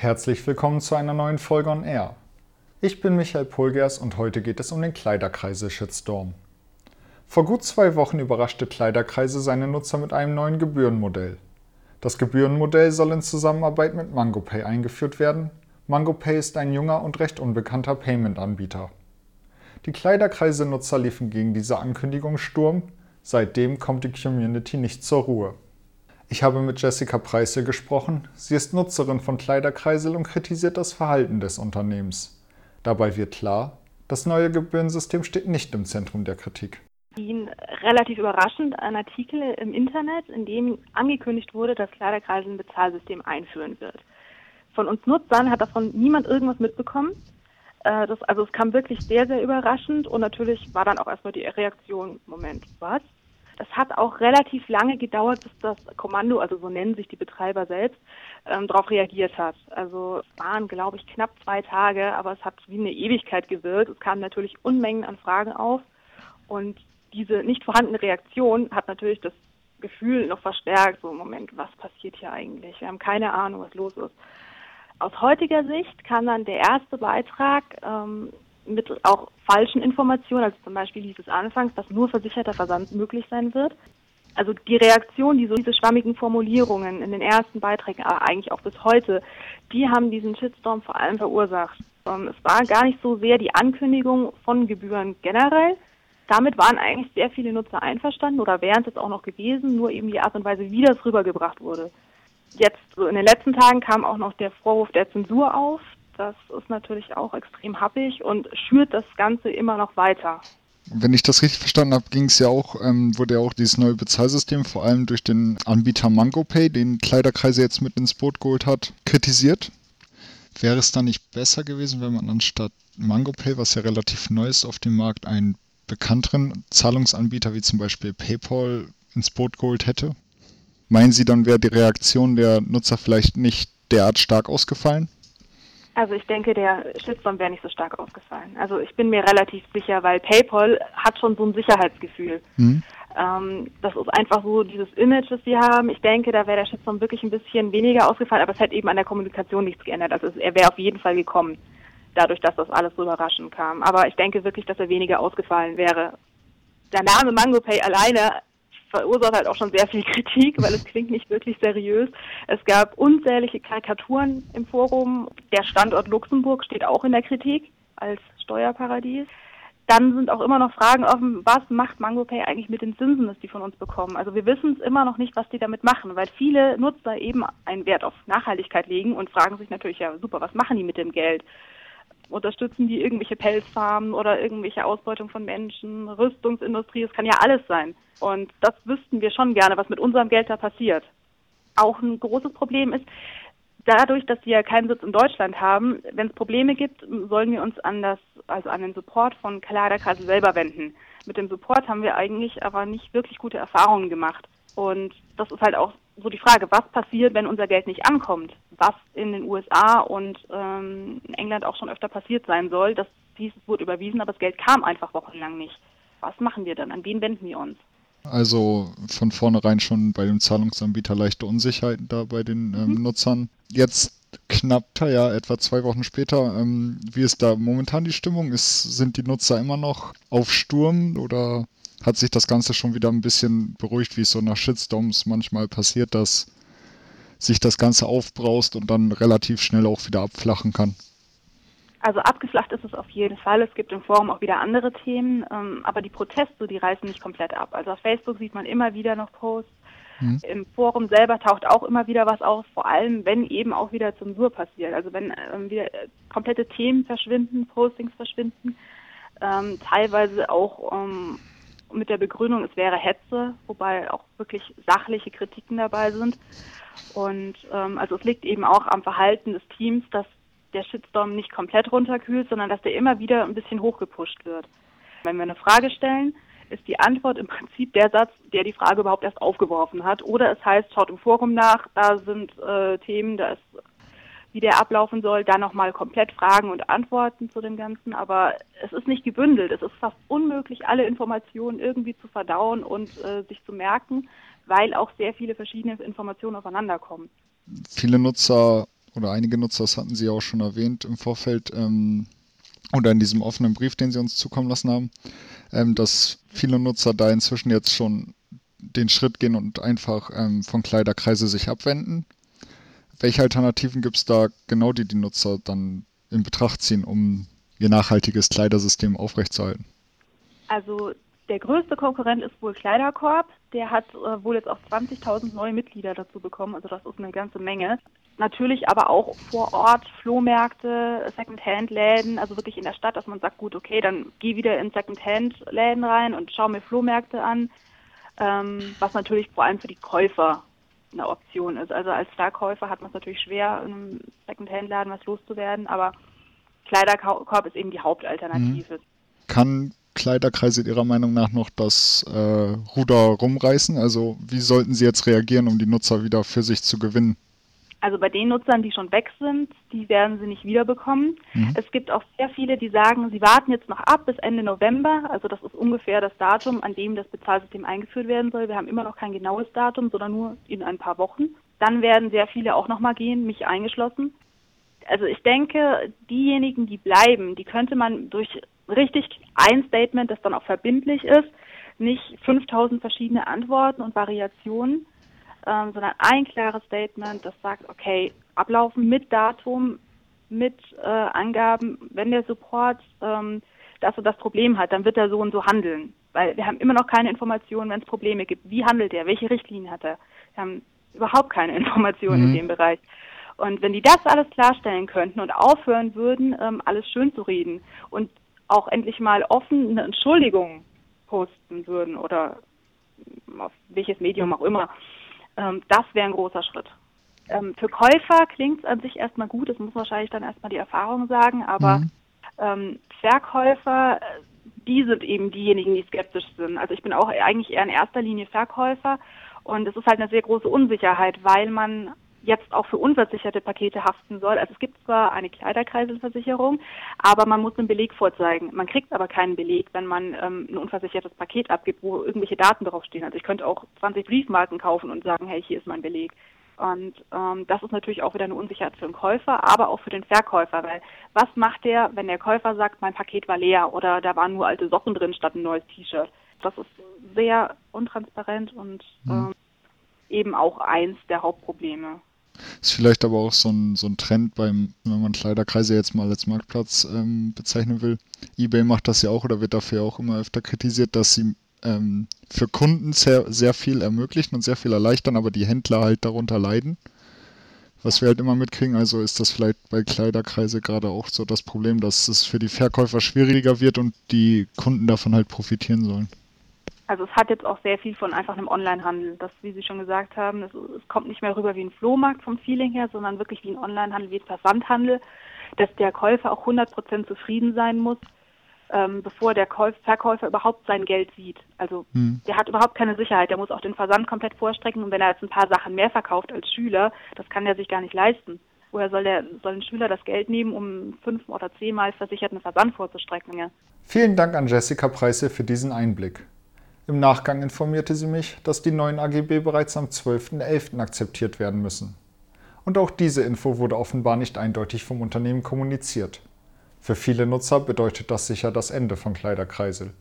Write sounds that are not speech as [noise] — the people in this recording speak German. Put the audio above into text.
Herzlich willkommen zu einer neuen Folge on Air. Ich bin Michael Pulgers und heute geht es um den Kleiderkreise-Shitstorm. Vor gut zwei Wochen überraschte Kleiderkreise seine Nutzer mit einem neuen Gebührenmodell. Das Gebührenmodell soll in Zusammenarbeit mit MangoPay eingeführt werden. MangoPay ist ein junger und recht unbekannter Payment-Anbieter. Die Kleiderkreise-Nutzer liefen gegen diese Ankündigung Sturm. Seitdem kommt die Community nicht zur Ruhe. Ich habe mit Jessica Preissel gesprochen. Sie ist Nutzerin von Kleiderkreisel und kritisiert das Verhalten des Unternehmens. Dabei wird klar, das neue Gebührensystem steht nicht im Zentrum der Kritik. Relativ überraschend ein Artikel im Internet, in dem angekündigt wurde, dass Kleiderkreisel ein Bezahlsystem einführen wird. Von uns Nutzern hat davon niemand irgendwas mitbekommen. Äh, das, also es kam wirklich sehr, sehr überraschend und natürlich war dann auch erstmal die Reaktion, Moment, was? Es hat auch relativ lange gedauert, bis das Kommando, also so nennen sich die Betreiber selbst, ähm, darauf reagiert hat. Also es waren, glaube ich, knapp zwei Tage, aber es hat wie eine Ewigkeit gewirkt. Es kamen natürlich Unmengen an Fragen auf und diese nicht vorhandene Reaktion hat natürlich das Gefühl noch verstärkt, so Moment, was passiert hier eigentlich? Wir haben keine Ahnung, was los ist. Aus heutiger Sicht kann dann der erste Beitrag ähm, mit auch falschen Informationen, also zum Beispiel hieß es anfangs, dass nur versicherter Versand möglich sein wird. Also die Reaktion, die so diese schwammigen Formulierungen in den ersten Beiträgen, aber eigentlich auch bis heute, die haben diesen Shitstorm vor allem verursacht. Ähm, es war gar nicht so sehr die Ankündigung von Gebühren generell. Damit waren eigentlich sehr viele Nutzer einverstanden oder wären es jetzt auch noch gewesen, nur eben die Art und Weise, wie das rübergebracht wurde. Jetzt so in den letzten Tagen kam auch noch der Vorwurf der Zensur auf. Das ist natürlich auch extrem happig und schürt das Ganze immer noch weiter. Wenn ich das richtig verstanden habe, ging es ja auch, ähm, wurde ja auch dieses neue Bezahlsystem, vor allem durch den Anbieter MangoPay, den Kleiderkreise jetzt mit ins Boot geholt hat, kritisiert. Wäre es dann nicht besser gewesen, wenn man anstatt MangoPay, was ja relativ neu ist auf dem Markt, einen bekannteren Zahlungsanbieter wie zum Beispiel PayPal ins Boot geholt hätte? Meinen Sie, dann wäre die Reaktion der Nutzer vielleicht nicht derart stark ausgefallen? Also ich denke, der Shitstorm wäre nicht so stark ausgefallen. Also ich bin mir relativ sicher, weil PayPal hat schon so ein Sicherheitsgefühl. Mhm. Ähm, das ist einfach so dieses Image, das sie haben. Ich denke, da wäre der Shitstorm wirklich ein bisschen weniger ausgefallen, aber es hätte eben an der Kommunikation nichts geändert. Also er wäre auf jeden Fall gekommen, dadurch, dass das alles so überraschend kam. Aber ich denke wirklich, dass er weniger ausgefallen wäre. Der Name MangoPay alleine verursacht halt auch schon sehr viel Kritik, weil es klingt nicht wirklich seriös. Es gab unzählige Karikaturen im Forum. Der Standort Luxemburg steht auch in der Kritik als Steuerparadies. Dann sind auch immer noch Fragen offen, was macht MangoPay eigentlich mit den Zinsen, dass die von uns bekommen? Also wir wissen es immer noch nicht, was die damit machen, weil viele Nutzer eben einen Wert auf Nachhaltigkeit legen und fragen sich natürlich, ja super, was machen die mit dem Geld? Unterstützen die irgendwelche Pelzfarmen oder irgendwelche Ausbeutung von Menschen, Rüstungsindustrie, es kann ja alles sein. Und das wüssten wir schon gerne, was mit unserem Geld da passiert. Auch ein großes Problem ist, dadurch, dass wir keinen Sitz in Deutschland haben, wenn es Probleme gibt, sollen wir uns an das, also an den Support von Kleiderkasse selber wenden. Mit dem Support haben wir eigentlich aber nicht wirklich gute Erfahrungen gemacht. Und das ist halt auch so die Frage, was passiert, wenn unser Geld nicht ankommt? Was in den USA und ähm, in England auch schon öfter passiert sein soll, das hieß, es wurde überwiesen, aber das Geld kam einfach wochenlang nicht. Was machen wir dann? An wen wenden wir uns? Also von vornherein schon bei dem Zahlungsanbieter leichte Unsicherheiten da bei den ähm, mhm. Nutzern. Jetzt knapp, ja, etwa zwei Wochen später, ähm, wie ist da momentan die Stimmung? Ist, sind die Nutzer immer noch auf Sturm oder hat sich das Ganze schon wieder ein bisschen beruhigt, wie es so nach Shitstorms manchmal passiert, dass sich das Ganze aufbraust und dann relativ schnell auch wieder abflachen kann. Also abgeflacht ist es auf jeden Fall. Es gibt im Forum auch wieder andere Themen, ähm, aber die Proteste, die reißen nicht komplett ab. Also auf Facebook sieht man immer wieder noch Posts. Mhm. Im Forum selber taucht auch immer wieder was auf, vor allem wenn eben auch wieder Zensur passiert. Also wenn ähm, wieder komplette Themen verschwinden, Postings verschwinden, ähm, teilweise auch ähm, mit der Begründung, es wäre Hetze, wobei auch wirklich sachliche Kritiken dabei sind. Und ähm, also es liegt eben auch am Verhalten des Teams, dass der Shitstorm nicht komplett runterkühlt, sondern dass der immer wieder ein bisschen hochgepusht wird. Wenn wir eine Frage stellen, ist die Antwort im Prinzip der Satz, der die Frage überhaupt erst aufgeworfen hat. Oder es heißt, schaut im Forum nach, da sind äh, Themen, da ist wie der ablaufen soll, dann nochmal komplett Fragen und Antworten zu dem Ganzen. Aber es ist nicht gebündelt. Es ist fast unmöglich, alle Informationen irgendwie zu verdauen und äh, sich zu merken, weil auch sehr viele verschiedene Informationen aufeinander kommen. Viele Nutzer oder einige Nutzer, das hatten Sie auch schon erwähnt im Vorfeld, ähm, oder in diesem offenen Brief, den Sie uns zukommen lassen haben, ähm, dass viele Nutzer da inzwischen jetzt schon den Schritt gehen und einfach ähm, von Kleiderkreise sich abwenden. Welche Alternativen gibt es da genau, die die Nutzer dann in Betracht ziehen, um ihr nachhaltiges Kleidersystem aufrechtzuerhalten? Also der größte Konkurrent ist wohl Kleiderkorb. Der hat äh, wohl jetzt auch 20.000 neue Mitglieder dazu bekommen. Also das ist eine ganze Menge. Natürlich aber auch vor Ort Flohmärkte, Secondhand-Läden, also wirklich in der Stadt, dass man sagt, gut, okay, dann geh wieder in Secondhand-Läden rein und schau mir Flohmärkte an. Ähm, was natürlich vor allem für die Käufer eine Option ist. Also als Verkäufer hat man es natürlich schwer, in einem Secondhand-Laden was loszuwerden, aber Kleiderkorb ist eben die Hauptalternative. Mhm. Kann Kleiderkreise Ihrer Meinung nach noch das äh, Ruder rumreißen? Also wie sollten Sie jetzt reagieren, um die Nutzer wieder für sich zu gewinnen? Also bei den Nutzern, die schon weg sind, die werden sie nicht wiederbekommen. Mhm. Es gibt auch sehr viele, die sagen, sie warten jetzt noch ab bis Ende November. Also das ist ungefähr das Datum, an dem das Bezahlsystem eingeführt werden soll. Wir haben immer noch kein genaues Datum, sondern nur in ein paar Wochen. Dann werden sehr viele auch nochmal gehen, mich eingeschlossen. Also ich denke, diejenigen, die bleiben, die könnte man durch richtig ein Statement, das dann auch verbindlich ist, nicht 5000 verschiedene Antworten und Variationen, ähm, sondern ein klares Statement, das sagt, okay, ablaufen mit Datum, mit äh, Angaben, wenn der Support ähm, das und das Problem hat, dann wird er so und so handeln. Weil wir haben immer noch keine Informationen, wenn es Probleme gibt. Wie handelt er? Welche Richtlinien hat er? Wir haben überhaupt keine [laughs] Informationen mhm. in dem Bereich. Und wenn die das alles klarstellen könnten und aufhören würden, ähm, alles schön zu reden und auch endlich mal offen eine Entschuldigung posten würden oder auf welches Medium auch immer, ähm, das wäre ein großer Schritt. Ähm, für Käufer klingt es an sich erstmal gut, das muss wahrscheinlich dann erstmal die Erfahrung sagen, aber mhm. ähm, Verkäufer, die sind eben diejenigen, die skeptisch sind. Also ich bin auch eigentlich eher in erster Linie Verkäufer und es ist halt eine sehr große Unsicherheit, weil man jetzt auch für unversicherte Pakete haften soll. Also es gibt zwar eine Kleiderkreiselversicherung, aber man muss einen Beleg vorzeigen. Man kriegt aber keinen Beleg, wenn man ähm, ein unversichertes Paket abgibt, wo irgendwelche Daten draufstehen. Also ich könnte auch 20 Briefmarken kaufen und sagen, hey, hier ist mein Beleg. Und ähm, das ist natürlich auch wieder eine Unsicherheit für den Käufer, aber auch für den Verkäufer, weil was macht der, wenn der Käufer sagt, mein Paket war leer oder da waren nur alte Socken drin statt ein neues T-Shirt? Das ist sehr untransparent und ähm, eben auch eins der Hauptprobleme. Ist vielleicht aber auch so ein, so ein Trend beim, wenn man Kleiderkreise jetzt mal als Marktplatz ähm, bezeichnen will. eBay macht das ja auch oder wird dafür auch immer öfter kritisiert, dass sie ähm, für Kunden sehr, sehr viel ermöglichen und sehr viel erleichtern, aber die Händler halt darunter leiden. Was wir halt immer mitkriegen, also ist das vielleicht bei Kleiderkreise gerade auch so das Problem, dass es für die Verkäufer schwieriger wird und die Kunden davon halt profitieren sollen. Also es hat jetzt auch sehr viel von einfach einem Onlinehandel. Das, wie Sie schon gesagt haben, es, es kommt nicht mehr rüber wie ein Flohmarkt vom Feeling her, sondern wirklich wie ein Onlinehandel, wie ein Versandhandel, dass der Käufer auch 100% zufrieden sein muss, ähm, bevor der Käuf Verkäufer überhaupt sein Geld sieht. Also hm. der hat überhaupt keine Sicherheit. Der muss auch den Versand komplett vorstrecken und wenn er jetzt ein paar Sachen mehr verkauft als Schüler, das kann er sich gar nicht leisten. Woher soll der soll ein Schüler das Geld nehmen, um fünf oder zehnmal versicherten Versand vorzustrecken? Ja? Vielen Dank an Jessica Preisse für diesen Einblick. Im Nachgang informierte sie mich, dass die neuen AGB bereits am 12.11. akzeptiert werden müssen. Und auch diese Info wurde offenbar nicht eindeutig vom Unternehmen kommuniziert. Für viele Nutzer bedeutet das sicher das Ende von Kleiderkreisel.